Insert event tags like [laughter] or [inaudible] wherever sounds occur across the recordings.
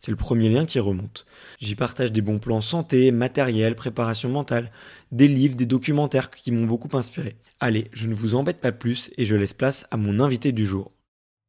C'est le premier lien qui remonte. J'y partage des bons plans santé, matériel, préparation mentale, des livres, des documentaires qui m'ont beaucoup inspiré. Allez, je ne vous embête pas plus et je laisse place à mon invité du jour.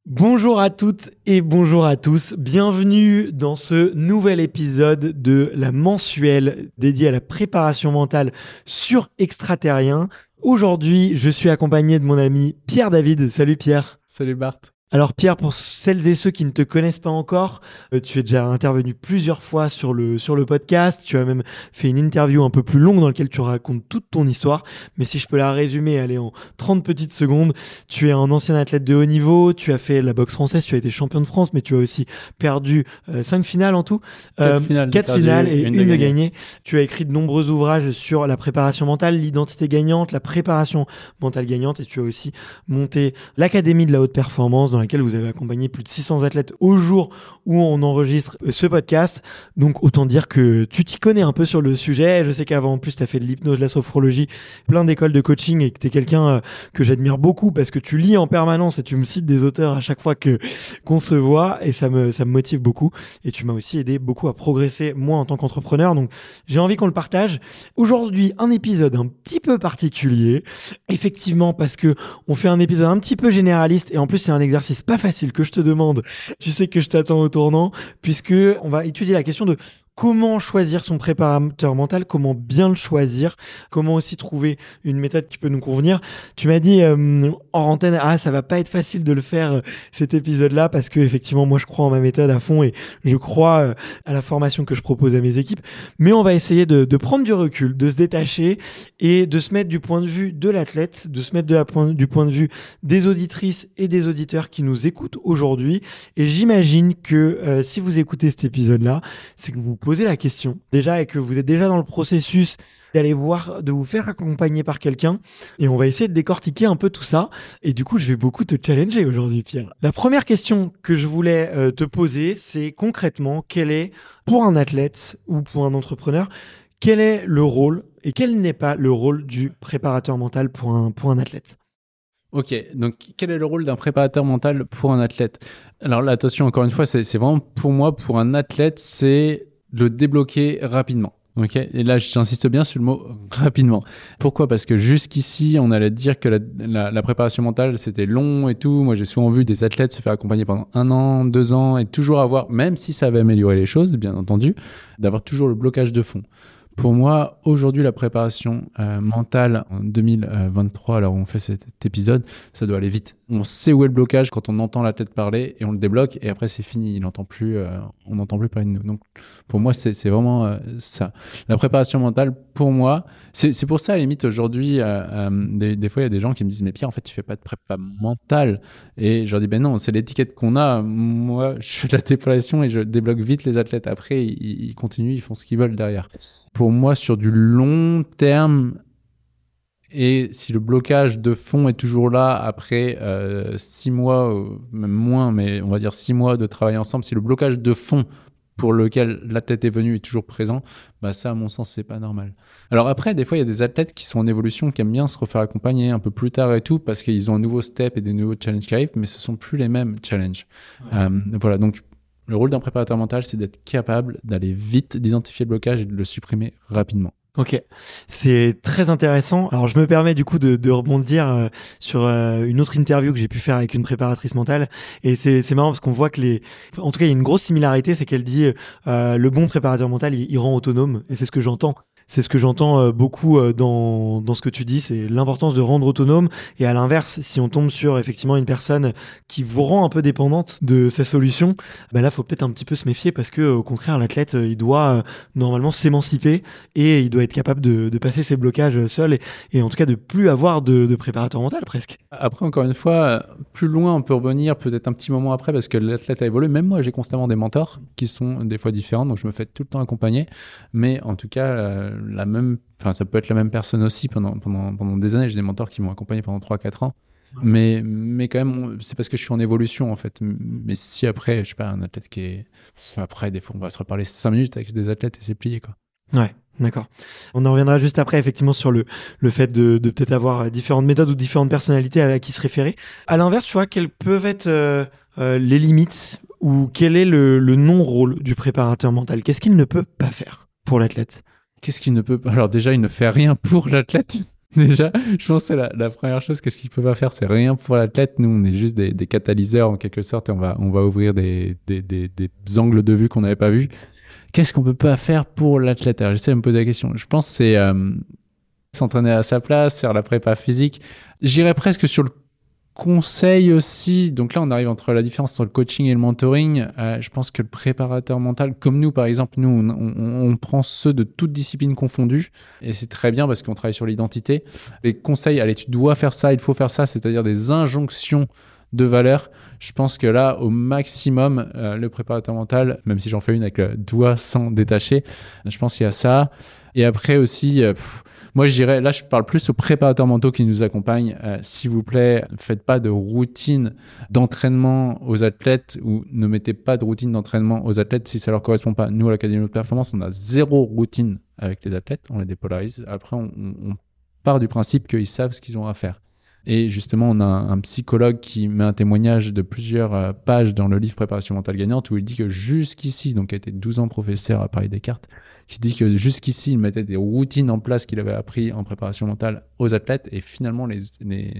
Bonjour à toutes et bonjour à tous. Bienvenue dans ce nouvel épisode de la mensuelle dédiée à la préparation mentale sur extraterrien. Aujourd'hui, je suis accompagné de mon ami Pierre David. Salut Pierre. Salut Bart. Alors Pierre, pour celles et ceux qui ne te connaissent pas encore, euh, tu es déjà intervenu plusieurs fois sur le, sur le podcast, tu as même fait une interview un peu plus longue dans laquelle tu racontes toute ton histoire, mais si je peux la résumer, aller en 30 petites secondes, tu es un ancien athlète de haut niveau, tu as fait la boxe française, tu as été champion de France, mais tu as aussi perdu 5 euh, finales en tout, 4 euh, finales, quatre finales et une, de, gagnée. Tu as écrit de nombreux ouvrages sur la préparation mentale, l'identité gagnante, la préparation mentale gagnante, et tu as aussi monté l'Académie de la haute performance. dans laquelle vous avez accompagné plus de 600 athlètes au jour où on enregistre ce podcast. Donc autant dire que tu t'y connais un peu sur le sujet. Je sais qu'avant en plus tu as fait de l'hypnose, de la sophrologie, plein d'écoles de coaching et que tu es quelqu'un euh, que j'admire beaucoup parce que tu lis en permanence et tu me cites des auteurs à chaque fois que qu'on se voit et ça me ça me motive beaucoup et tu m'as aussi aidé beaucoup à progresser moi en tant qu'entrepreneur. Donc j'ai envie qu'on le partage. Aujourd'hui, un épisode un petit peu particulier. Effectivement parce que on fait un épisode un petit peu généraliste et en plus c'est un exercice c'est pas facile que je te demande. Tu sais que je t'attends au tournant puisque on va étudier la question de comment choisir son préparateur mental, comment bien le choisir, comment aussi trouver une méthode qui peut nous convenir? Tu m'as dit euh, en antenne, ah ça va pas être facile de le faire euh, cet épisode-là parce que effectivement moi je crois en ma méthode à fond et je crois euh, à la formation que je propose à mes équipes. Mais on va essayer de, de, prendre du recul, de se détacher et de se mettre du point de vue de l'athlète, de se mettre de la du point de vue des auditrices et des auditeurs qui nous écoutent aujourd'hui. Et j'imagine que si vous écoutez cet épisode-là, c'est que vous poser la question déjà et que vous êtes déjà dans le processus d'aller voir, de vous faire accompagner par quelqu'un. Et on va essayer de décortiquer un peu tout ça. Et du coup, je vais beaucoup te challenger aujourd'hui, Pierre. La première question que je voulais euh, te poser, c'est concrètement, quel est, pour un athlète ou pour un entrepreneur, quel est le rôle et quel n'est pas le rôle du préparateur mental pour un, pour un athlète? Ok, donc quel est le rôle d'un préparateur mental pour un athlète? Alors là, attention, encore une fois, c'est vraiment pour moi, pour un athlète, c'est le débloquer rapidement. Ok, et là j'insiste bien sur le mot [laughs] rapidement. Pourquoi? Parce que jusqu'ici on allait dire que la, la, préparation mentale c'était long et tout. Moi j'ai souvent vu des athlètes se faire accompagner pendant un an, deux ans et toujours avoir, même si ça avait amélioré les choses, bien entendu, d'avoir toujours le blocage de fond. Pour moi, aujourd'hui, la préparation euh, mentale en 2023, alors on fait cet épisode, ça doit aller vite. On sait où est le blocage quand on entend la tête parler et on le débloque et après c'est fini, il n'entend plus, euh, on n'entend plus parler de nous. Donc pour moi, c'est vraiment euh, ça. La préparation mentale, pour moi, c'est pour ça à limite aujourd'hui, des, des, fois il y a des gens qui me disent mais Pierre, en fait tu fais pas de prépa mentale et je leur dis ben non, c'est l'étiquette qu'on a. Moi, je fais de la préparation et je débloque vite les athlètes. Après, ils, ils continuent, ils font ce qu'ils veulent derrière pour moi, sur du long terme, Et si le blocage de fond est toujours là après euh, six mois, même moins, mais on va dire six mois de travail ensemble, si le blocage de fond pour lequel l'athlète est venu est toujours présent, bah ça, à mon sens, c'est pas normal. Alors après, des fois, il y a des athlètes qui sont en évolution, qui aiment bien se refaire accompagner un peu plus tard et tout, parce qu'ils ont un nouveau step et des nouveaux challenges qui arrivent, mais ce sont plus les mêmes challenges. Euh, voilà, donc le rôle d'un préparateur mental, c'est d'être capable d'aller vite, d'identifier le blocage et de le supprimer rapidement. Ok, c'est très intéressant. Alors je me permets du coup de, de rebondir euh, sur euh, une autre interview que j'ai pu faire avec une préparatrice mentale et c'est marrant parce qu'on voit que les, en tout cas il y a une grosse similarité, c'est qu'elle dit euh, le bon préparateur mental il, il rend autonome et c'est ce que j'entends c'est ce que j'entends euh, beaucoup euh, dans, dans ce que tu dis, c'est l'importance de rendre autonome. Et à l'inverse, si on tombe sur effectivement une personne qui vous rend un peu dépendante de sa solution, ben là, faut peut-être un petit peu se méfier parce que au contraire, l'athlète, euh, il doit normalement s'émanciper et il doit être capable de, de passer ses blocages seul et, et, en tout cas de plus avoir de, de préparateur mental presque. Après, encore une fois, plus loin, on peut revenir peut-être un petit moment après parce que l'athlète a évolué. Même moi, j'ai constamment des mentors qui sont des fois différents, donc je me fais tout le temps accompagner. Mais en tout cas, la même, enfin, ça peut être la même personne aussi pendant, pendant, pendant des années. J'ai des mentors qui m'ont accompagné pendant 3-4 ans. Mais, mais quand même, c'est parce que je suis en évolution, en fait. Mais si après, je sais pas, un athlète qui est. Après, des fois, on va se reparler 5 minutes avec des athlètes et c'est plié, quoi. Ouais. D'accord. On en reviendra juste après, effectivement, sur le, le fait de, de peut-être avoir différentes méthodes ou différentes personnalités à, qui se référer. À l'inverse, tu vois, quelles peuvent être euh, euh, les limites ou quel est le, le non-rôle du préparateur mental? Qu'est-ce qu'il ne peut pas faire pour l'athlète? Qu'est-ce qu'il ne peut pas Alors déjà, il ne fait rien pour l'athlète. [laughs] Déjà, je pense que c'est la, première chose. Qu'est-ce qu'il peut pas faire C'est rien pour l'athlète. Nous, on est juste des, catalyseurs en quelque sorte et on va, on va ouvrir des, des, des, angles de vue qu'on n'avait pas vus. Qu'est-ce qu'on peut pas faire pour l'athlète? Alors, j'essaie de me poser la question. Je pense que c'est euh, s'entraîner à sa place, faire la prépa physique. J'irais presque sur le conseil aussi, donc là on arrive entre la différence entre le coaching et le mentoring, euh, je pense que le préparateur mental, comme nous par exemple, nous on, prend ceux de toutes disciplines confondues, et c'est très bien parce qu'on travaille sur l'identité. Les conseils, allez tu dois faire ça, il faut faire ça, c'est-à-dire des injonctions de valeur. Je pense que là, au maximum, euh, le préparateur mental, même si j'en fais une avec le doigt sans détacher, je pense qu'il y a ça. Et après aussi, euh, moi, je dirais, là, je parle plus aux préparateurs mentaux qui nous accompagnent. Euh, s'il vous plaît, ne faites pas de routine d'entraînement aux athlètes ou ne mettez pas de routine d'entraînement aux athlètes si ça leur correspond pas. Nous, à l'Académie de Performance, on a zéro routine avec les athlètes. On les dépolarise. Après, on part du principe qu'ils savent ce qu'ils ont à faire. Et justement, on a un, psychologue qui met un témoignage de plusieurs euh, pages dans le livre Préparation mentale gagnante où il dit que jusqu'ici, donc il a été 12 ans professeur à Paris Descartes, qui dit que jusqu'ici, il mettait des routines en place qu'il avait appris en préparation mentale aux athlètes et finalement, les,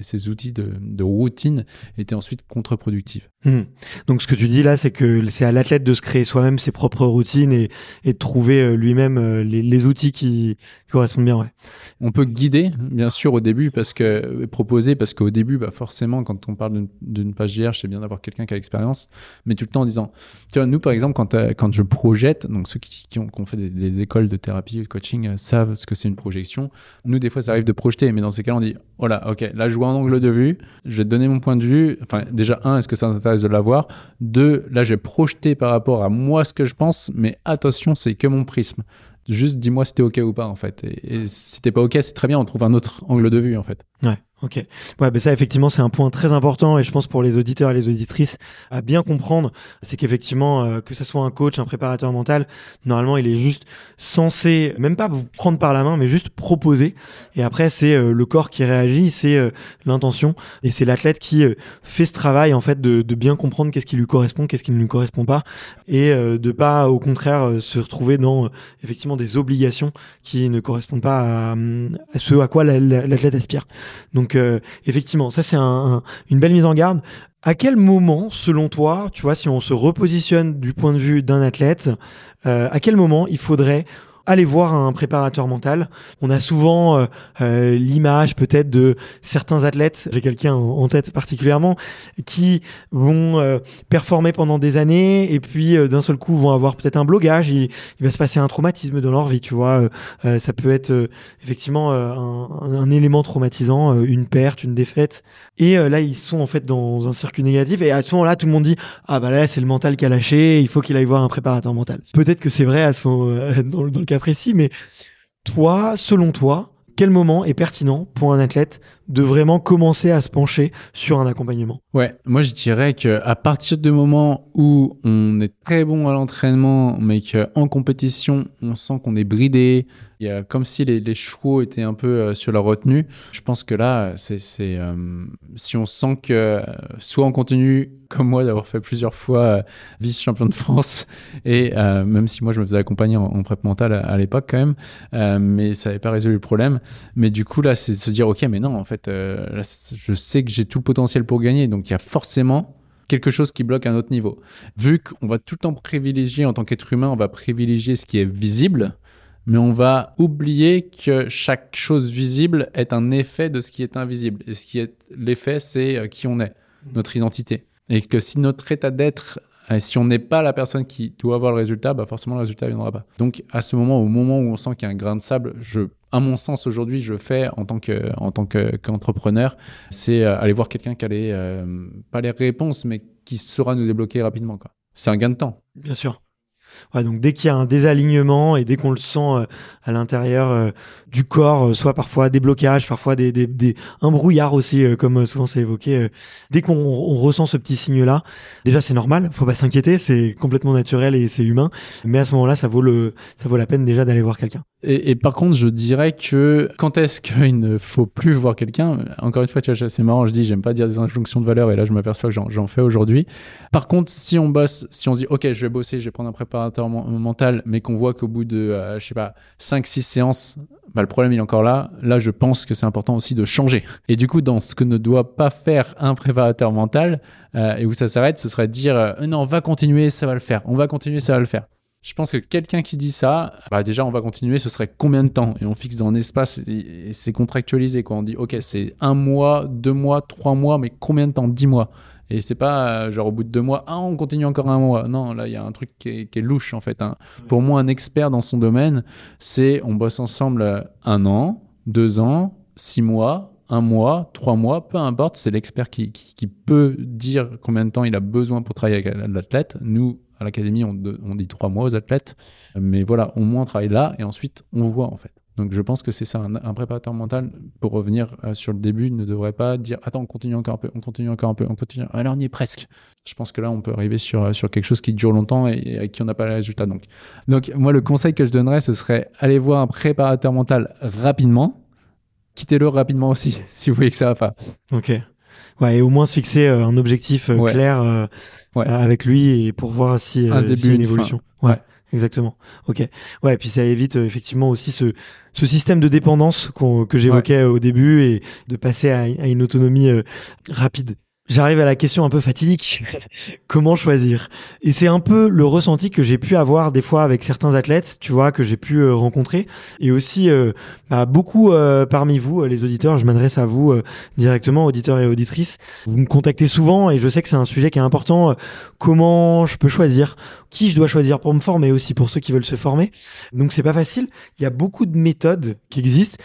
ces outils de, de, routine étaient ensuite contre-productifs. Hmm. Donc, ce que tu dis là, c'est que c'est à l'athlète de se créer soi-même ses propres routines et, et de trouver euh, lui-même euh, les, les, outils qui, correspondent bien. Ouais. On peut guider, bien sûr, au début, parce que proposer, parce qu'au début, bah, forcément, quand on parle d'une page vierge, c'est bien d'avoir quelqu'un qui a l'expérience, mais tout le temps en disant, tu vois, nous, par exemple, quand, euh, quand je projette, donc ceux qui, qui ont, qui ont fait des, des écoles de thérapie, de coaching euh, savent ce que c'est une projection. Nous, des fois, ça arrive de projeter, mais dans ces cas on dit voilà, ok, là, je vois un angle de vue, je vais te donner mon point de vue. Enfin, déjà, un, est-ce que ça t'intéresse de l'avoir? Deux, là, j'ai projeté par rapport à moi ce que je pense, mais attention, c'est que mon prisme. Juste dis-moi si t'es ok ou pas, en fait. Et, et si t'es pas ok, c'est très bien, on trouve un autre angle de vue, en fait. Ouais. Ok. Ouais, ben ça effectivement c'est un point très important et je pense pour les auditeurs et les auditrices à bien comprendre, c'est qu'effectivement euh, que ce soit un coach, un préparateur mental, normalement il est juste censé même pas vous prendre par la main, mais juste proposer. Et après c'est euh, le corps qui réagit, c'est euh, l'intention et c'est l'athlète qui fait ce travail en fait de, bien comprendre qu'est-ce qui lui correspond, qu'est-ce qui ne lui correspond pas et de pas au contraire se retrouver dans effectivement des obligations qui ne correspondent pas à, à ce à quoi l'athlète aspire. Donc donc euh, effectivement, ça c'est une belle mise en garde. À quel moment, selon toi, tu vois, si on se repositionne du point de vue d'un athlète, euh, à quel moment il faudrait allez voir un préparateur mental. On a souvent euh, euh, l'image peut-être de certains athlètes, j'ai quelqu'un en, tête particulièrement, qui vont euh, performer pendant des années et puis d'un seul coup vont avoir peut-être un blocage, il, va se passer un traumatisme dans leur vie, tu vois. ça peut être effectivement un, un, élément traumatisant, une perte, une défaite. Et là, ils sont en fait dans un circuit négatif et à ce moment-là, tout le monde dit ah bah là c'est le mental qui a lâché, il faut qu'il aille voir un préparateur mental. Peut-être que c'est vrai à ce moment, dans, dans le cas précis, mais toi, selon toi, quel moment est pertinent pour un athlète de vraiment commencer à se pencher sur un accompagnement Ouais, moi je dirais que à partir du moment où on est très bon à l'entraînement, mais qu'en compétition on sent qu'on est bridé, il y a comme si les, chevaux étaient un peu euh, sur la retenue. Je pense que là, c'est euh, si on sent que soit on continue comme moi d'avoir fait plusieurs fois euh, vice-champion de France [laughs] et même si moi je me faisais accompagner en, en prep mentale à, l'époque quand même, mais ça n'avait pas résolu le problème. Mais du coup là, c'est de se dire ok, mais non, en fait, là, je sais que j'ai tout le potentiel pour gagner, donc il y a forcément quelque chose qui bloque à un autre niveau. Vu qu'on va tout le temps privilégier en tant qu'être humain, on va privilégier ce qui est visible mais on va oublier que chaque chose visible est un effet de ce qui est invisible. Et ce qui est l'effet, c'est euh, qui on est, notre identité. Et que si notre état d'être, euh, si on n'est pas la personne qui doit avoir le résultat, bah forcément le résultat ne viendra pas. Donc à ce moment, au moment où on sent qu'il y a un grain de sable, je, à mon sens aujourd'hui, je fais en tant que en tant qu'entrepreneur, c'est euh, aller voir quelqu'un qui a les pas les réponses, mais qui saura nous débloquer rapidement. C'est un gain de temps. Bien sûr. Ouais, donc dès qu'il y a un désalignement et dès qu'on le sent euh, à l'intérieur euh, du corps, euh, soit parfois des blocages, parfois des, des, des un brouillard aussi, comme souvent c'est évoqué. dès qu'on ressent ce petit signe-là, déjà c'est normal, faut pas s'inquiéter, c'est complètement naturel et c'est humain. Mais à ce moment-là, ça vaut le, ça vaut la peine déjà d'aller voir quelqu'un. Et, et, par contre, je dirais que quand est-ce qu'il ne faut plus voir quelqu'un Encore une fois, tu vois, c'est marrant, je dis, j'aime pas dire des injonctions de valeur, et là, je m'aperçois que j'en fais aujourd'hui. Par contre, si on bosse, si on dit, ok, je vais bosser, je vais prendre un préparateur mental, mais qu'on voit qu'au bout de, euh, je sais pas, 5-6 séances, bah, le problème il est encore là. Là, je pense que c'est important aussi de changer. Et du coup, dans ce que ne doit pas faire un préparateur mental, euh, et où ça s'arrête, ce serait de dire, euh, non, on va continuer, ça va le faire. On va continuer, ça va le faire. Je pense que quelqu'un qui dit ça, bah déjà on va continuer, ce serait combien de temps? Et on fixe dans un c'est contractualisé quoi. On dit ok c'est un mois, deux mois, trois mois, mais combien de temps? Dix mois. Et c'est pas euh, genre au bout de deux mois, ah on continue encore un mois. Non, là il y a un truc qui est, louche en fait. Hein. Pour moi un expert dans son domaine, c'est on bosse ensemble un an, deux ans, six mois, un mois, trois mois, peu importe, c'est l'expert qui, qui, peut dire combien de temps il a besoin pour travailler avec l'athlète. Nous, à l'académie, on, dit trois mois aux athlètes. Mais voilà, au moins on travaille là et ensuite on voit en fait. Donc je pense que c'est ça, un, préparateur mental, pour revenir euh, sur le début, ne devrait pas dire attends, on continue encore un peu, on continue encore un peu, on continue. Alors on y est presque. Je pense que là, on peut arriver sur, euh, sur quelque chose qui dure longtemps et, avec qui on n'a pas les résultats. Donc, donc moi, le conseil que je donnerais, ce serait aller voir un préparateur mental rapidement. Quittez-le rapidement aussi, [laughs] si vous voyez que ça va pas. Ok. Ouais, et au moins se fixer euh, un objectif clair avec lui et pour voir si, un début, une, évolution. ouais exactement. Ok. Ouais, et puis ça évite euh, effectivement aussi ce, ce système de dépendance que j'évoquais au début et de passer à, à une autonomie euh, rapide. J'arrive à la question un peu fatidique. [laughs] Comment choisir? Et c'est un peu le ressenti que j'ai pu avoir des fois avec certains athlètes, tu vois, que j'ai pu euh, rencontrer. Et aussi, euh, bah, beaucoup euh, parmi vous, les auditeurs, je m'adresse à vous directement, auditeurs et auditrices. Vous me contactez souvent et je sais que c'est un sujet qui est important. comment je peux choisir? Qui je dois choisir pour me former aussi pour ceux qui veulent se former? Donc c'est pas facile. Il y a beaucoup de méthodes qui existent.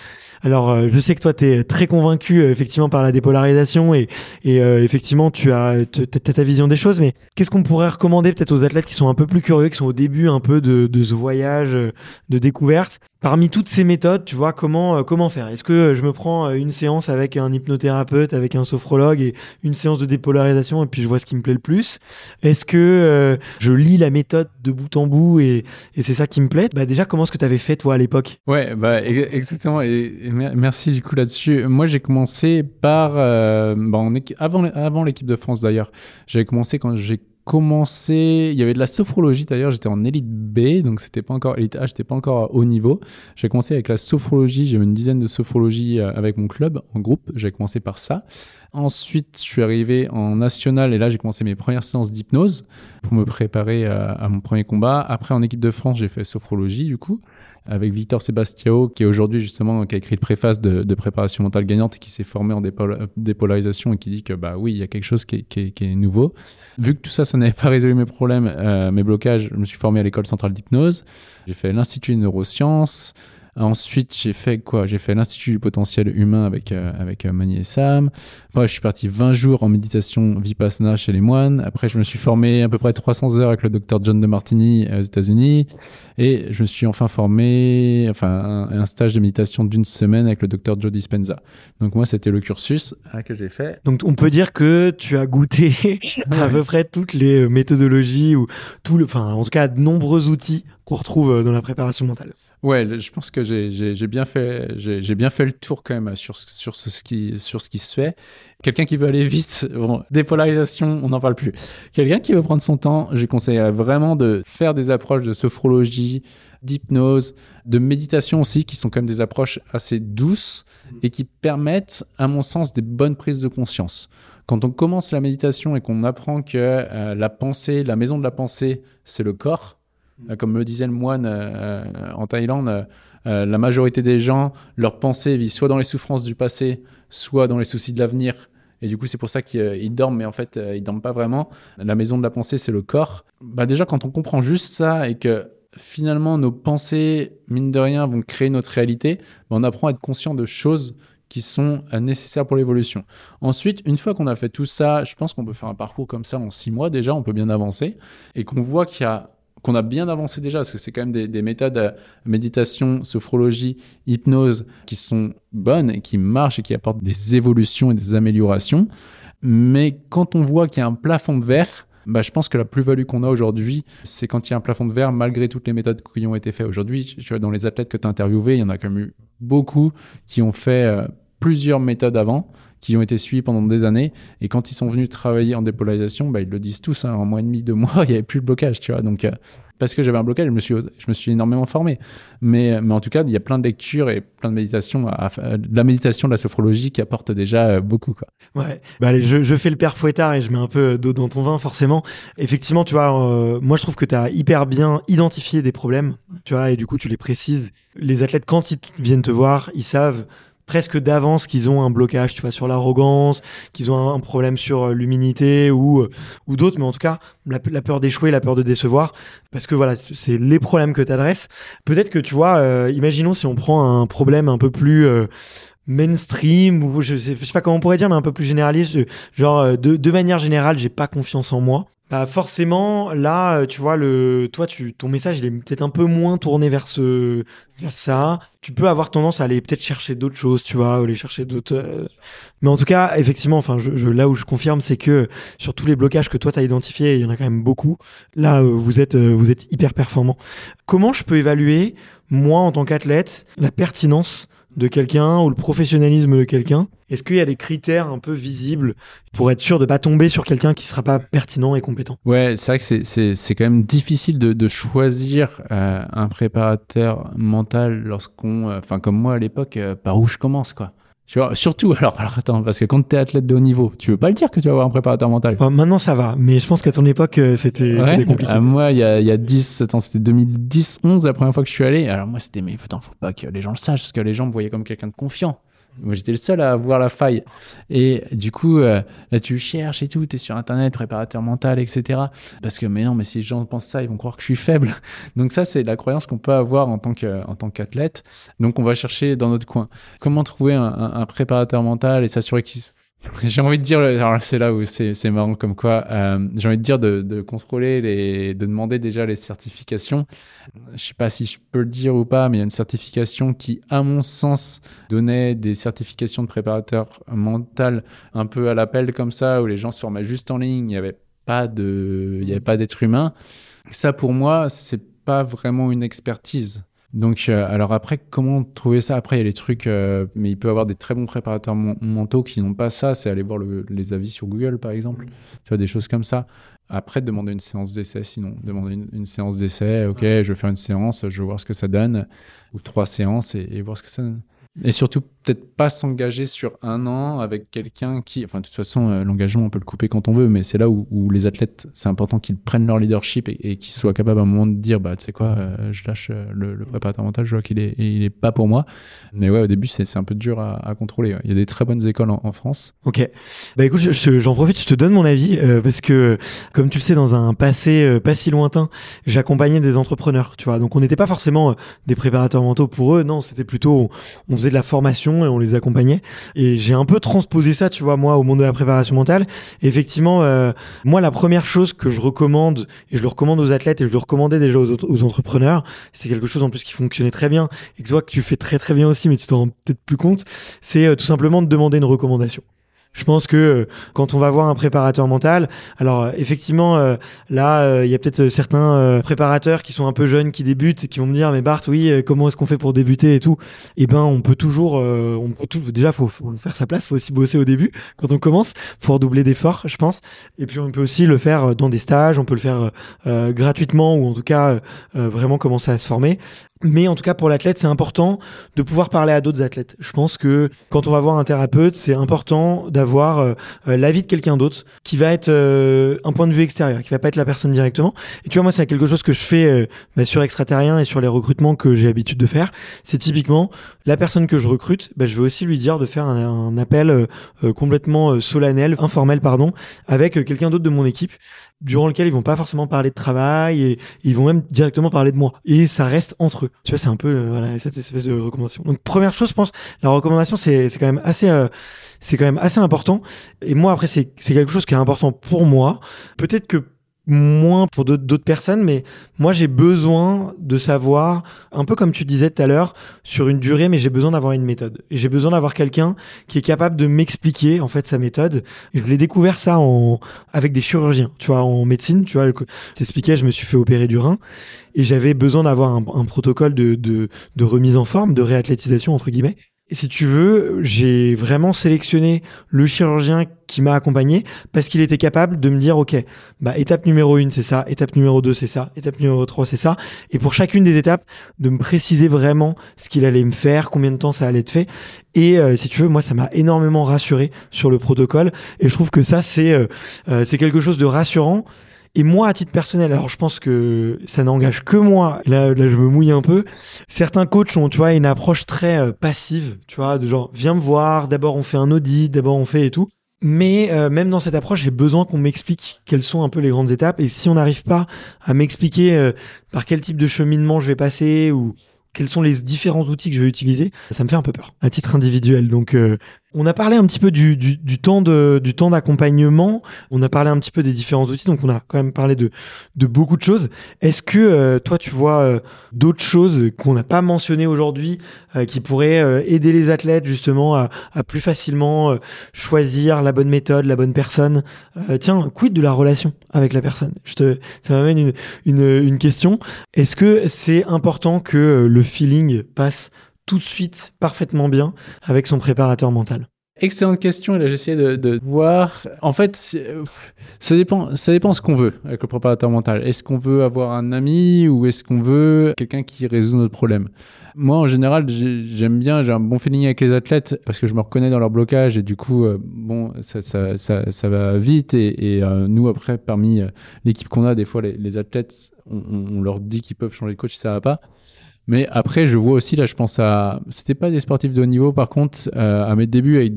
Alors, euh, je sais que toi, tu es très convaincu euh, effectivement par la dépolarisation et, euh, effectivement, tu as, ta vision des choses. Mais qu'est-ce qu'on pourrait recommander peut-être aux athlètes qui sont un peu plus curieux, qui sont au début un peu de ce voyage de découverte? Parmi toutes ces méthodes, tu vois, comment, euh, comment faire? Est-ce que euh, je me prends euh, une séance avec un hypnothérapeute, avec un sophrologue et une séance de dépolarisation et puis je vois ce qui me plaît le plus? Est-ce que je lis la méthode de bout en bout et, c'est ça qui me plaît? Bah déjà, comment est-ce que tu avais fait toi à l'époque? Ouais, bah exactement. Et, merci du coup là-dessus. Moi, j'ai commencé par, bon, avant, avant l'équipe de France d'ailleurs. J'avais commencé quand j'ai commencé, il y avait de la sophrologie d'ailleurs, j'étais en élite B, donc c'était pas encore élite A, j'étais pas encore à haut niveau. J'ai commencé avec la sophrologie, j'ai une dizaine de sophrologie euh, avec mon club en groupe, j'ai commencé par ça. Ensuite, je suis arrivé en national et là j'ai commencé mes premières séances d'hypnose pour me préparer à, à, mon premier combat. Après en équipe de France, j'ai fait sophrologie du coup avec Victor Sebastiao, qui est aujourd'hui justement, qui a écrit le préface de, préparation mentale gagnante et qui s'est formé en dépolarisation et qui dit que bah oui, il y a quelque chose qui est nouveau. Vu que tout ça, ça n'avait pas résolu mes problèmes, euh, mes blocages, je me suis formé à l'école centrale d'hypnose. J'ai fait l'Institut de neurosciences. Ensuite, j'ai fait quoi? J'ai fait l'Institut du potentiel humain avec, euh, avec euh, Mani et Sam. Après, je suis parti 20 jours en méditation Vipassana chez les moines. Après, je me suis formé à peu près 300 heures avec le docteur John de Martini aux États-Unis. Et je me suis enfin formé, enfin, un, un stage de méditation d'une semaine avec le docteur Joe Dispenza. Donc, moi, c'était le cursus hein, que j'ai fait. Donc, on peut dire que tu as goûté [laughs] à peu près toutes les méthodologies ou tout le, enfin, en tout cas, de nombreux outils qu'on retrouve dans la préparation mentale. Ouais, je pense que j'ai bien fait j'ai bien fait le tour quand même sur sur ce qui sur ce qui se fait. Quelqu'un qui veut aller vite, [laughs] bon, dépolarisation, on n'en parle plus. Quelqu'un qui veut prendre son temps, je conseillerais vraiment de faire des approches de sophrologie, d'hypnose, de méditation aussi, qui sont quand même des approches assez douces et qui permettent, à mon sens, des bonnes prises de conscience. Quand on commence la méditation et qu'on apprend que euh, la pensée, la maison de la pensée, c'est le corps, euh, comme le disait le moine euh, en Thaïlande, euh, la majorité des gens, leur pensée vit soit dans les souffrances du passé, soit dans les soucis de l'avenir. Et du coup, c'est pour ça qu'ils dorment, mais en fait, ils dorment pas vraiment. La maison de la pensée, c'est le corps. Bah déjà, quand on comprend juste ça et que finalement nos pensées, mine de rien, vont créer notre réalité, bah, on apprend à être conscient de choses qui sont nécessaires pour l'évolution. Ensuite, une fois qu'on a fait tout ça, je pense qu'on peut faire un parcours comme ça en six mois déjà, on peut bien avancer, et qu'on voit qu'il y a qu'on a bien avancé déjà, parce que c'est quand même des, méthodes de méditation, sophrologie, hypnose qui sont bonnes et qui marchent et qui apportent des évolutions et des améliorations. Mais quand on voit qu'il y a un plafond de verre, bah, je pense que la plus-value qu'on a aujourd'hui, c'est quand il y a un plafond de verre, malgré toutes les méthodes qui ont été faites aujourd'hui. Dans les athlètes que tu as interviewés, il y en a quand même eu beaucoup qui ont fait euh, plusieurs méthodes avant qui ont été suivis pendant des années. Et quand ils sont venus travailler en dépolarisation, bah, ils le disent tous, hein, en mois et demi, deux mois, [laughs] il n'y avait plus de blocage, tu vois. Donc, euh, parce que j'avais un blocage, je me suis, je me suis énormément formé. Mais, mais en tout cas, il y a plein de lectures et plein de méditations, de la méditation, de la sophrologie qui apporte déjà euh, beaucoup. Quoi. Ouais, bah allez, je, fais le père fouettard et je mets un peu d'eau dans ton vin, forcément. Effectivement, tu vois, euh, moi je trouve que tu as hyper bien identifié des problèmes, tu vois, et du coup tu les précises. Les athlètes, quand ils viennent te voir, ils savent presque d'avance qu'ils ont un blocage, tu vois, sur l'arrogance, qu'ils ont un, problème sur euh, l'humilité ou euh, ou d'autres, mais en tout cas la, peur d'échouer, la peur de décevoir, parce que voilà, c'est les problèmes que tu adresses. Peut-être que tu vois, euh, imaginons si on prend un problème un peu plus mainstream ou je sais, sais pas comment on pourrait dire, mais un peu plus généraliste, genre de, de manière générale, j'ai pas confiance en moi. Bah forcément, là, euh, tu vois, le, toi, tu, ton message, il est peut-être un peu moins tourné vers ce, vers ça. Tu peux avoir tendance à aller peut-être chercher d'autres choses, tu vois, ou aller chercher d'autres. Euh, mais en tout cas, effectivement, enfin, je, là où je confirme, c'est que sur tous les blocages que toi t'as identifiés, il y en a quand même beaucoup. Là, euh, vous êtes, vous êtes hyper performant. Comment je peux évaluer, moi, en tant qu'athlète, la pertinence de quelqu'un ou le professionnalisme de quelqu'un Est-ce qu'il y a des critères un peu visibles pour être sûr de pas tomber sur quelqu'un qui sera pas pertinent et compétent? Ouais, c'est vrai que c'est quand même difficile de, de choisir euh, un préparateur mental lorsqu'on, euh, enfin comme moi à l'époque, euh, par où je commence quoi. Tu vois, surtout, [laughs] alors, alors attends, parce que quand tu es athlète de haut niveau, tu veux pas le dire que tu vas avoir un préparateur mental. maintenant, ça va, mais je pense qu'à ton époque, c'était compliqué. moi, il y a, y a 10, attends, c'était 2010, 11, la première fois que je suis allé. Alors, moi, c'était, mais putain, faut pas que les gens le sachent, parce que les gens me voyaient comme quelqu'un de confiant. Moi, j'étais le seul à voir la faille. Et du coup, euh, là, tu cherches et tout, tu es sur Internet, préparateur mental, etc. Parce que, mais non, mais si les gens pensent ça, ils vont croire que je suis faible. [laughs] Donc ça, c'est la croyance qu'on peut avoir en tant qu'athlète. Donc on va chercher dans notre coin. Comment trouver un, préparateur mental et s'assurer qu'il [laughs] j'ai envie de dire, alors c'est là où c'est marrant comme quoi, euh, j'ai envie de dire de, de, contrôler, les, de demander déjà les certifications. Je sais pas si je peux le dire ou pas, mais il y a une certification qui, à mon sens, donnait des certifications de préparateur mental un peu à l'appel comme ça, où les gens se formaient juste en ligne, il n'y avait pas de, il y avait pas d'être humain. Ça, pour moi, c'est pas vraiment une expertise. Donc, euh, alors après, comment trouver ça? Après, il y a les trucs, euh, mais il peut y avoir des très bons préparateurs mentaux qui n'ont pas ça. C'est aller voir les avis sur Google, par exemple. Tu vois, des choses comme ça. Après, demander une séance d'essai, sinon. Demander une, séance d'essai. OK, je vais faire une séance, je vais voir ce que ça donne. Ou trois séances et, voir ce que ça donne. Et surtout, peut-être pas s'engager sur un an avec quelqu'un qui, enfin, de toute façon, euh, l'engagement, on peut le couper quand on veut, mais c'est là où, où, les athlètes, c'est important qu'ils prennent leur leadership et, qu'ils soient capables à un moment de dire, bah, tu sais quoi, euh, je lâche euh, le, préparateur mental, je vois qu'il est, il est pas pour moi. Mais ouais, au début, c'est un peu dur à, contrôler. Il y a des très bonnes écoles en, France. Ok. Bah écoute, j'en profite, je te donne mon avis parce que, comme tu le sais, dans un passé pas si lointain, j'accompagnais des entrepreneurs, tu vois. Donc on n'était pas forcément des préparateurs mentaux pour eux, non, c'était plutôt, on de la formation et on les accompagnait. Et j'ai un peu transposé ça, tu vois, moi, au monde de la préparation mentale. Et effectivement, euh, moi, la première chose que je recommande, et je le recommande aux athlètes, et je le recommandais déjà aux, aux entrepreneurs, c'est quelque chose en plus qui fonctionnait très bien, et que tu vois que tu fais très très bien aussi, mais tu t'en rends peut-être plus compte, c'est euh, tout simplement de demander une recommandation. Je pense que euh, quand on va voir un préparateur mental, alors euh, effectivement, euh, là, il y a peut-être certains préparateurs qui sont un peu jeunes, qui débutent, qui vont me dire, mais Bart, oui, comment est-ce qu'on fait pour débuter et tout? Eh ben, on peut toujours, déjà, faut, faut faire sa place, faut aussi bosser au début quand on commence, faut redoubler d'efforts, je pense. Et puis on peut aussi le faire dans des stages, on peut le faire gratuitement ou en tout cas vraiment commencer à se former. Mais en tout cas, pour l'athlète, c'est important de pouvoir parler à d'autres athlètes. Je pense que quand on va voir un thérapeute, c'est important d'avoir euh, euh, l'avis de quelqu'un d'autre qui va être euh, un point de vue extérieur, qui va pas être la personne directement. Et tu vois, moi, c'est quelque chose que je fais bah, sur Extraterrien et sur les recrutements que j'ai l'habitude de faire. C'est typiquement la personne que je recrute, bah, je vais aussi lui dire de faire un, un appel complètement solennel, informel, pardon, avec quelqu'un d'autre de mon équipe durant lequel ils vont pas forcément parler de travail et ils vont même directement parler de moi. Et ça reste entre eux. Tu vois c'est un peu euh, voilà cette espèce de recommandation. Donc première chose je pense la recommandation c'est c'est quand même assez euh, c'est quand même assez important. Et moi après c'est c'est quelque chose qui est important pour moi. Peut-être que moins pour d'autres personnes, mais moi j'ai besoin de savoir, un peu comme tu disais tout à l'heure, sur une durée, mais j'ai besoin d'avoir une méthode. J'ai besoin d'avoir quelqu'un qui est capable de m'expliquer en fait sa méthode. Je l'ai découvert ça en avec des chirurgiens, tu vois, en médecine, tu vois. T'expliquais, je me suis fait opérer du rein et j'avais besoin d'avoir un, un, protocole de, de, de remise en forme, de réathlétisation entre guillemets si tu veux, j'ai vraiment sélectionné le chirurgien qui m'a accompagné parce qu'il était capable de me dire, OK, bah, étape numéro une, c'est ça, étape numéro deux, c'est ça, étape numéro trois, c'est ça. Et pour chacune des étapes, de me préciser vraiment ce qu'il allait me faire, combien de temps ça allait être fait. Et euh, si tu veux, moi, ça m'a énormément rassuré sur le protocole. Et je trouve que ça, c'est, euh, euh, c'est quelque chose de rassurant et moi, à titre personnel, alors je pense que ça n'engage que moi. Là, là, je me mouille un peu. Certains coachs ont, tu vois, une approche très euh, passive, tu vois, de genre, viens me voir, d'abord on fait un audit, d'abord on fait et tout. Mais euh, même dans cette approche, j'ai besoin qu'on m'explique quelles sont un peu les grandes étapes. Et si on n'arrive pas à m'expliquer euh, par quel type de cheminement je vais passer ou quels sont les différents outils que je vais utiliser, ça me fait un peu peur à titre individuel. Donc on a parlé un petit peu du, du, du temps de, du temps d'accompagnement. On a parlé un petit peu des différents outils. Donc, on a quand même parlé de, de beaucoup de choses. Est-ce que euh, toi, tu vois euh, d'autres choses qu'on n'a pas mentionnées aujourd'hui euh, qui pourraient aider les athlètes justement à, à plus facilement choisir la bonne méthode, la bonne personne? Tiens, quid de la relation avec la personne? Je te, ça m'amène une, une, une question. Est-ce que c'est important que le feeling passe tout de suite parfaitement bien avec son préparateur mental Excellente question. Et là, j'essaie de, voir. En fait, ça dépend, ça dépend ce qu'on veut avec le préparateur mental. Est-ce qu'on veut avoir un ami ou est-ce qu'on veut quelqu'un qui résout notre problème? Moi, en général, j'aime bien, j'ai un bon feeling avec les athlètes parce que je me reconnais dans leur blocage et du coup, euh, bon, ça, ça, ça, va vite. Et, euh, nous, après, parmi euh, l'équipe qu'on a, des fois, les, les athlètes, on, on, leur dit qu'ils peuvent changer de coach si ça va pas. Mais après, je vois aussi, là, je pense à. C'était pas des sportifs de haut niveau, par contre, euh, à mes débuts, avec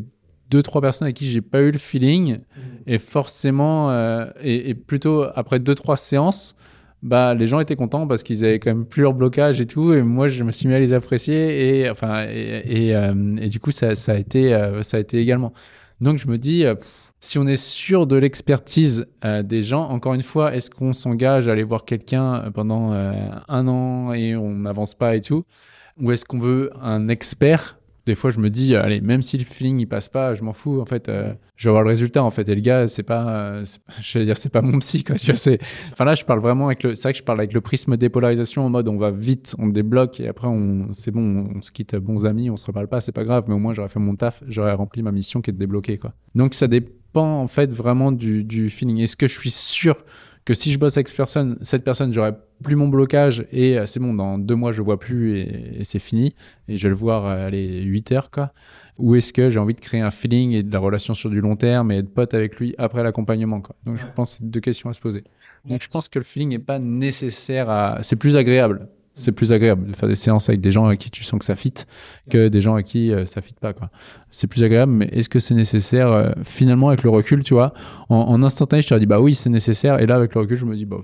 deux, trois personnes avec qui j'ai pas eu le feeling. Mmh. Et forcément, euh, et, et, plutôt après deux, trois séances, bah, les gens étaient contents parce qu'ils avaient quand même plus leur blocage et tout. Et moi, je me suis mis à les apprécier. Et, enfin, et, et, euh, et du coup, ça, ça, a été, ça a été également. Donc, je me dis. Si on est sûr de l'expertise euh, des gens, encore une fois, est-ce qu'on s'engage à aller voir quelqu'un pendant euh, un an et on n'avance pas et tout? Ou est-ce qu'on veut un expert? Des fois, je me dis, allez, même si le feeling il passe pas, je m'en fous. En fait, euh, je vais avoir le résultat. En fait, et le gars, c'est pas, euh, [laughs] je vais dire, c'est pas mon psy, quoi. Enfin là, je parle vraiment avec le, c'est vrai que je parle avec le prisme dépolarisation en mode, on va vite, on débloque et après, on, c'est bon, on se quitte bons amis, on se reparle pas, c'est pas grave. Mais au moins, j'aurais fait mon taf, j'aurais rempli ma mission qui est de débloquer, quoi. Donc, ça dépend en fait vraiment du, du feeling. Est-ce que je suis sûr que si je bosse avec cette personne, cette personne, j'aurai plus mon blocage et c'est bon, dans deux mois, je vois plus et, c'est fini. Et je vais le voir, aller 8 heures, quoi. Ou est-ce que j'ai envie de créer un feeling et de la relation sur du long terme et être pote avec lui après l'accompagnement, quoi. Donc, je pense que c'est deux questions à se poser. Donc, je pense que le feeling n'est pas nécessaire à, c'est plus agréable c'est plus agréable de faire des séances avec des gens avec qui tu sens que ça fit que des gens avec qui euh, ça fit pas quoi. C'est plus agréable, mais est-ce que c'est nécessaire euh, finalement avec le recul, tu vois? En, instantané, je te dis bah oui, c'est nécessaire, et là avec le recul, je me dis bah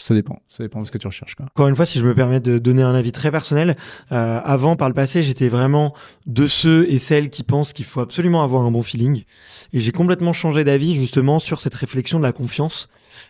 ça dépend, ça dépend de ce que tu recherches. Quoi. Encore une fois, si je me permets de donner un avis très personnel, euh, avant, par le passé, j'étais vraiment de ceux et celles qui pensent qu'il faut absolument avoir un bon feeling. Et j'ai complètement changé d'avis justement sur cette réflexion de la confiance.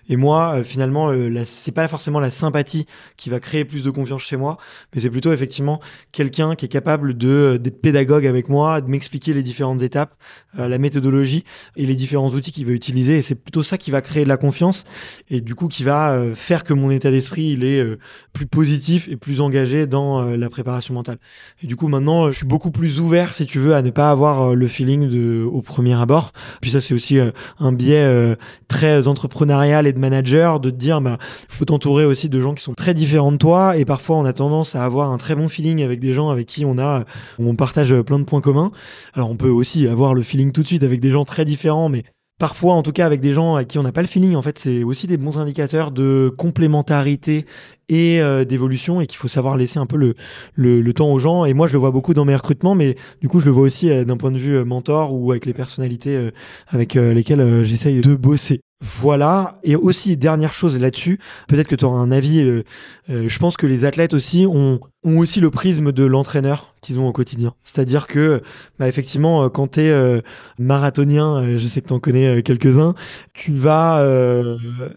Et moi, euh, finalement, euh, c'est pas forcément la sympathie qui va créer plus de confiance chez moi, mais c'est plutôt effectivement quelqu'un qui est capable de euh, d'être pédagogue avec moi, de m'expliquer les différentes étapes, la méthodologie et les différents outils qu'il va utiliser. Et c'est plutôt ça qui va créer de la confiance et du coup qui va faire que mon état d'esprit il est plus positif et plus engagé dans la préparation mentale. Et du coup, maintenant, je suis beaucoup plus ouvert, si tu veux, à ne pas avoir le feeling de au premier abord. Puis ça, c'est aussi un biais très entrepreneurial et de manager de te dire bah faut t'entourer aussi de gens qui sont très différents de toi et parfois on a tendance à avoir un très bon feeling avec des gens avec qui on a on partage plein de points communs. Alors on peut aussi avoir le feeling tout de suite avec des gens très différents mais Parfois, en tout cas, avec des gens à qui on n'a pas le feeling, en fait, c'est aussi des bons indicateurs de complémentarité et euh, d'évolution et qu'il faut savoir laisser un peu le, le, temps aux gens. Et moi, je le vois beaucoup dans mes recrutements, mais du coup, je le vois aussi euh, d'un point de vue euh, mentor ou avec les personnalités avec lesquelles j'essaye de bosser. Voilà. Et aussi, dernière chose là-dessus, peut-être que tu auras un avis. Euh, euh, je pense que les athlètes aussi ont, aussi le prisme de l'entraîneur qu'ils ont au quotidien. C'est-à-dire que, bah, effectivement, euh, quand tu es marathonien, je sais que tu en connais quelques-uns, tu vas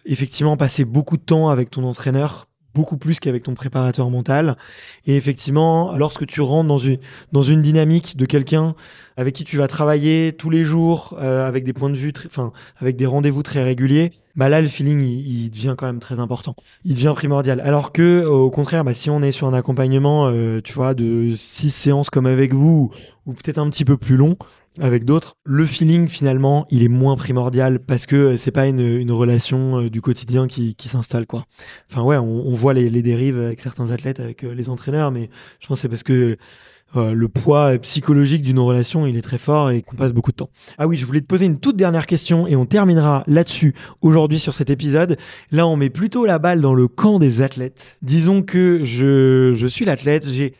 effectivement passer beaucoup de temps avec ton entraîneur beaucoup plus qu'avec ton préparateur mental. Et effectivement, lorsque tu rentres dans une, dans une dynamique de quelqu'un avec qui tu vas travailler tous les jours, euh, avec des points de vue, enfin, avec des rendez-vous très réguliers, bah là, le feeling, il, devient quand même très important. Il devient primordial. Alors que, au contraire, bah, si on est sur un accompagnement, euh, tu vois, de six séances comme avec vous, ou peut-être un petit peu plus long, avec d'autres, le feeling finalement, il est moins primordial parce que c'est pas une, relation euh, du quotidien qui, s'installe quoi. Enfin ouais, on, voit les, dérives avec certains athlètes, avec euh, les entraîneurs, mais je pense que c'est parce que euh, le poids psychologique d'une relation, il est très fort et qu'on passe beaucoup de temps. Ah oui, je voulais te poser une toute dernière question et on terminera là-dessus aujourd'hui sur cet épisode. Là, on met plutôt la balle dans le camp des athlètes. Disons que je, je suis l'athlète, j'ai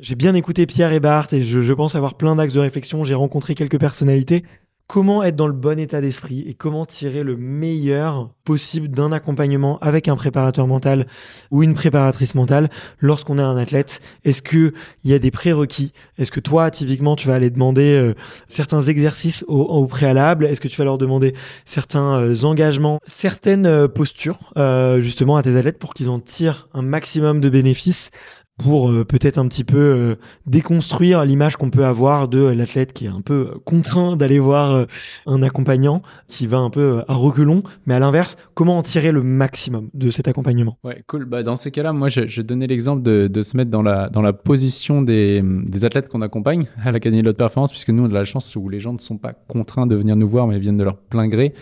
j'ai bien écouté Pierre et Bart et je, pense avoir plein d'axes de réflexion. J'ai rencontré quelques personnalités. Comment être dans le bon état d'esprit et comment tirer le meilleur possible d'un accompagnement avec un préparateur mental ou une préparatrice mentale lorsqu'on est un athlète? Est-ce que il y a des prérequis? Est-ce que toi, typiquement, tu vas aller demander euh, certains exercices au, préalable? Est-ce que tu vas leur demander certains euh, engagements, certaines euh, postures justement à tes athlètes pour qu'ils en tirent un maximum de bénéfices pour euh, peut-être un petit peu euh, déconstruire l'image qu'on peut avoir de l'athlète qui est un peu euh, contraint d'aller voir un accompagnant qui va un peu à reculons, mais à l'inverse, comment en tirer le maximum de cet accompagnement? Ouais, cool. Bah, dans ces cas-là, moi, je, je donnais l'exemple de, se mettre dans la, dans la position des, des athlètes qu'on accompagne à l'Académie de l'Haute Performance, puisque nous, on a la chance où les gens ne sont pas contraints de venir nous voir, mais viennent de leur plein gré.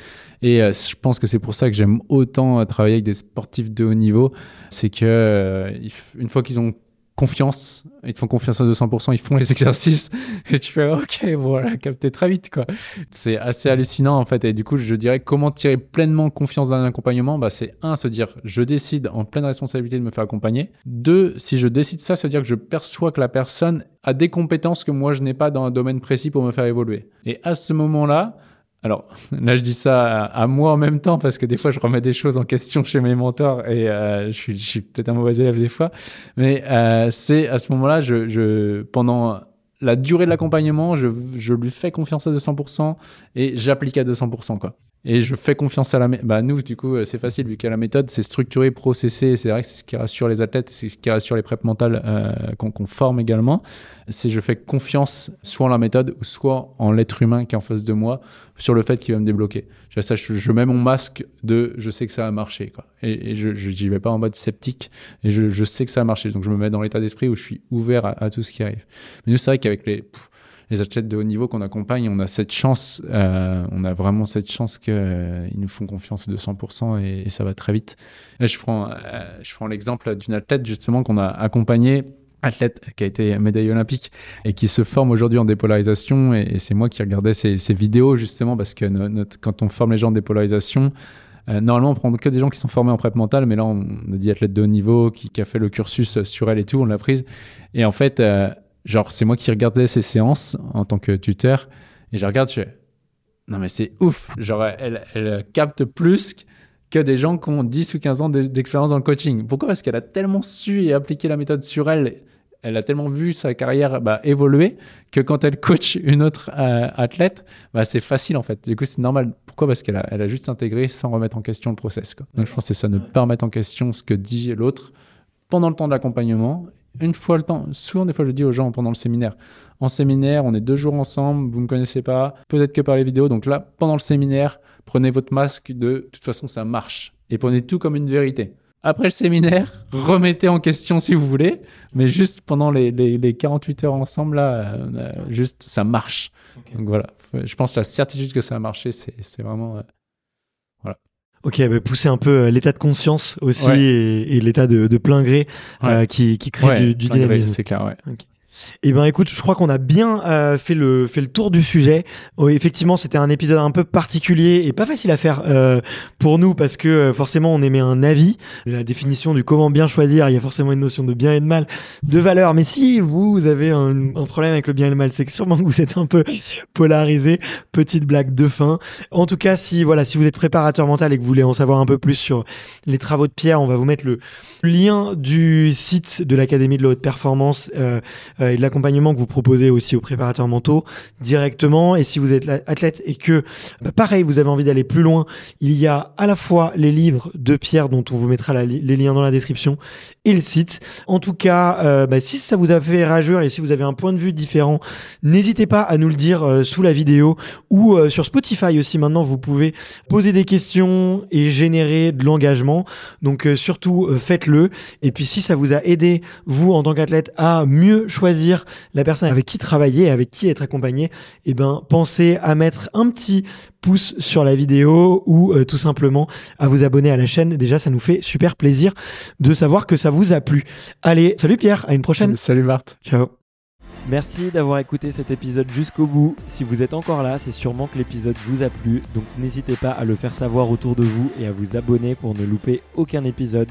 Et je pense que c'est pour ça que j'aime autant travailler avec des sportifs de haut niveau, c'est que une fois qu'ils ont confiance, ils te font confiance à 200%, ils font les [laughs] exercices et tu fais ok, voilà, capté très vite quoi. C'est assez hallucinant en fait et du coup je dirais comment tirer pleinement confiance dans un accompagnement, bah c'est un se dire je décide en pleine responsabilité de me faire accompagner. Deux, si je décide ça, ça veut dire que je perçois que la personne a des compétences que moi je n'ai pas dans un domaine précis pour me faire évoluer. Et à ce moment-là, alors [laughs] là, je dis ça à, moi en même temps parce que des fois, je remets des choses en question chez mes mentors et euh, je suis, je suis peut-être un mauvais élève des fois. Mais euh, c'est à ce moment-là, je, je, pendant la durée de l'accompagnement, je, je lui fais confiance à 200% et j'applique à 200%. Quoi. Et je fais confiance à la méthode. Bah, nous, du coup, euh, c'est facile vu qu'à la méthode, c'est structuré, processé. C'est vrai que c'est ce qui rassure les athlètes, c'est ce qui rassure les prep mentales euh, qu'on forme également. C'est je fais confiance soit en la méthode, soit en l'être humain qui est en face de moi sur le fait qu'il va me débloquer. Je, ça, je, mets mon masque de je sais que ça va marcher. Quoi. Et, et je n'y vais pas en mode sceptique. Et je, je, sais que ça va marcher. Donc je me mets dans l'état d'esprit où je suis ouvert à, à, tout ce qui arrive. Mais nous, c'est vrai qu'avec les les athlètes de haut niveau qu'on accompagne, on a cette chance, euh, on a vraiment cette chance qu'ils euh, nous font confiance de 100% et, ça va très vite. Là, je prends, euh, je prends l'exemple d'une athlète justement qu'on a accompagnée athlète qui a été médaille olympique et qui se forme aujourd'hui en dépolarisation et, c'est moi qui regardais ses, vidéos justement parce que quand on forme les gens en dépolarisation normalement, on prend que des gens qui sont formés en prep mentale, mais là, on a dit athlète de haut niveau qui, a fait le cursus sur elle et tout, on l'a prise. Et en fait, genre, c'est moi qui regardais ces séances en tant que tuteur, et je regarde, je fais, non mais c'est ouf, genre, elle, capte plus que des gens qui ont 10 ou 15 ans d'expérience dans le coaching. Pourquoi? Parce qu'elle a tellement su et appliqué la méthode sur elle elle a tellement vu sa carrière bah, évoluer que quand elle coach une autre euh, athlète, bah, c'est facile en fait. Du coup, c'est normal. Pourquoi? Parce qu'elle a, elle a juste intégré sans remettre en question le process. Quoi. Donc, je pense que c'est ça, ne pas remettre en question ce que dit l'autre pendant le temps de l'accompagnement. Une fois le temps, souvent des fois je dis aux gens pendant le séminaire, en séminaire, on est deux jours ensemble, vous ne me connaissez pas, peut-être que par les vidéos. Donc là, pendant le séminaire, prenez votre masque de, de toute façon, ça marche. Et prenez tout comme une vérité. Après le séminaire, [laughs] remettez en question si vous voulez, mais juste pendant les, les, les 48 heures ensemble, là, euh, juste ça marche. Okay. Donc voilà, je pense que la certitude que ça a marché, c'est vraiment. Euh. Ok, bah pousser un peu l'état de conscience aussi ouais. et, et l'état de, de, plein gré ouais. euh, qui, qui crée ouais, du, du dynamisme. C'est clair, ouais. Okay. Eh ben écoute, je crois qu'on a bien euh, fait le fait le tour du sujet. Oh, effectivement, c'était un épisode un peu particulier et pas facile à faire euh, pour nous parce que euh, forcément on émet un avis la définition du comment bien choisir. Il y a forcément une notion de bien et de mal, de valeur. Mais si vous avez un, problème avec le bien et le mal, c'est que sûrement vous êtes un peu polarisé. Petite blague de fin. En tout cas, si voilà, si vous êtes préparateur mental et que vous voulez en savoir un peu plus sur les travaux de Pierre, on va vous mettre le lien du site de l'Académie de la haute performance euh, et de l'accompagnement que vous proposez aussi aux préparateurs mentaux directement. Et si vous êtes athlète et que, bah, pareil, vous avez envie d'aller plus loin, il y a à la fois les livres de Pierre dont on vous mettra les liens dans la description et le site. En tout cas, euh, bah, si ça vous a fait réagir et si vous avez un point de vue différent, n'hésitez pas à nous le dire euh, sous la vidéo ou euh, sur Spotify aussi. Maintenant, vous pouvez poser des questions et générer de l'engagement. Donc surtout, faites-le. Et puis si ça vous a aidé, vous en tant qu'athlète, à mieux choisir choisir la personne avec qui travailler, avec qui être accompagné, eh ben pensez à mettre un petit pouce sur la vidéo ou euh, tout simplement à vous abonner à la chaîne. Déjà, ça nous fait super plaisir de savoir que ça vous a plu. Allez, salut Pierre, à une prochaine. Salut Bart. Ciao. Merci d'avoir écouté cet épisode jusqu'au bout. Si vous êtes encore là, c'est sûrement que l'épisode vous a plu, donc n'hésitez pas à le faire savoir autour de vous et à vous abonner pour ne louper aucun épisode.